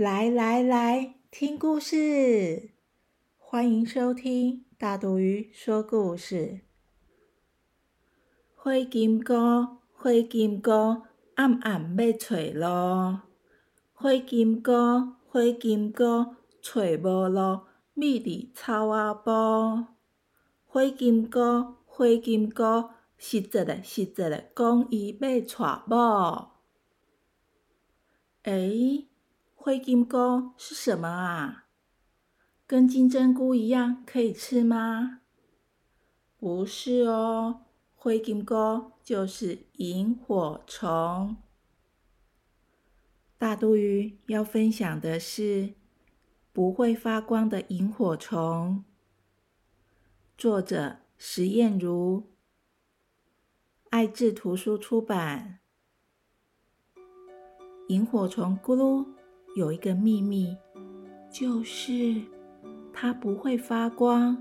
来来来，听故事！欢迎收听大肚鱼说故事。灰金菇，灰金菇，暗暗要找路。灰金菇，灰金菇，找无路，秘伫草啊埔。灰金菇，灰金菇，实在的实在的，讲伊要娶某。诶。灰金菇是什么啊？跟金针菇一样可以吃吗？不是哦，灰金菇就是萤火虫。大肚鱼要分享的是不会发光的萤火虫。作者石燕如，爱智图书出版。萤火虫咕噜。有一个秘密，就是它不会发光，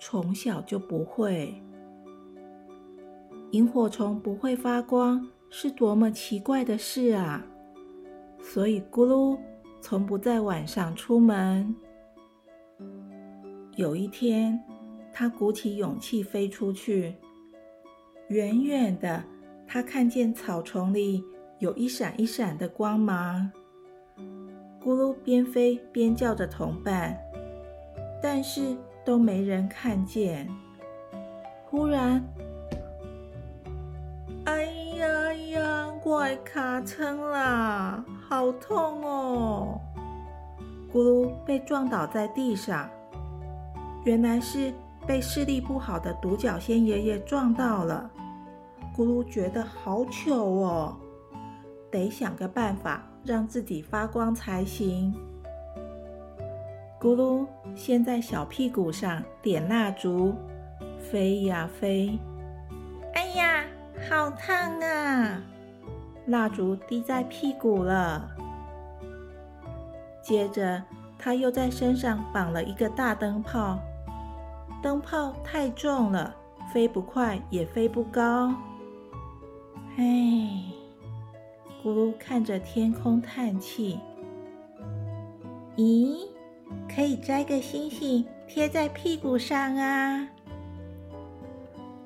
从小就不会。萤火虫不会发光是多么奇怪的事啊！所以咕噜从不在晚上出门。有一天，它鼓起勇气飞出去，远远的，它看见草丛里有一闪一闪的光芒。咕噜边飞边叫着同伴，但是都没人看见。忽然，哎呀呀，怪卡撑啦，好痛哦！咕噜被撞倒在地上，原来是被视力不好的独角仙爷爷撞到了。咕噜觉得好糗哦，得想个办法。让自己发光才行。咕噜先在小屁股上点蜡烛，飞呀飞。哎呀，好烫啊！蜡烛滴在屁股了。接着，他又在身上绑了一个大灯泡，灯泡太重了，飞不快也飞不高。唉。咕噜看着天空叹气。咦，可以摘个星星贴在屁股上啊！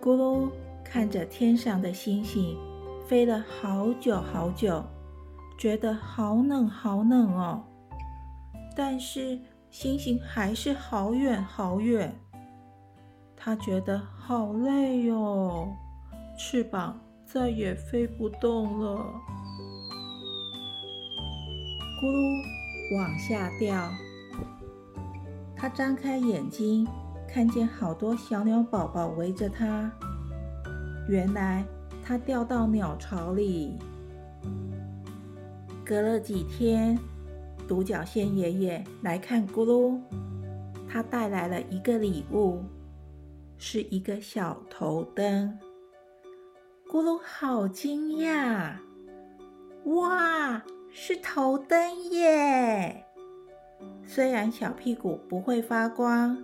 咕噜看着天上的星星，飞了好久好久，觉得好冷好冷哦。但是星星还是好远好远，他觉得好累哟，翅膀再也飞不动了。咕噜往下掉，他张开眼睛，看见好多小鸟宝宝围着他。原来他掉到鸟巢里。隔了几天，独角仙爷爷来看咕噜，他带来了一个礼物，是一个小头灯。咕噜好惊讶，哇！是头灯耶！虽然小屁股不会发光，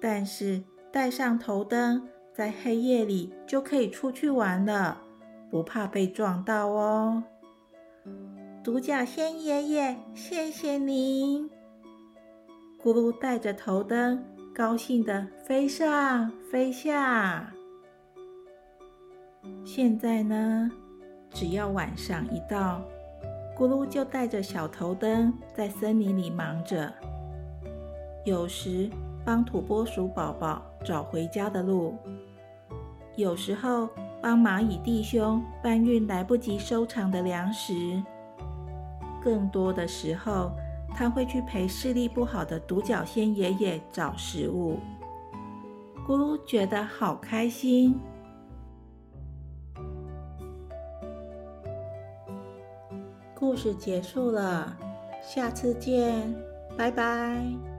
但是带上头灯，在黑夜里就可以出去玩了，不怕被撞到哦。独角仙爷爷，谢谢您！咕噜带着头灯，高兴的飞上飞下。现在呢，只要晚上一到。咕噜就带着小头灯在森林里忙着，有时帮土拨鼠宝宝找回家的路，有时候帮蚂蚁弟兄搬运来不及收藏的粮食，更多的时候，他会去陪视力不好的独角仙爷爷找食物。咕噜觉得好开心。故事结束了，下次见。拜拜。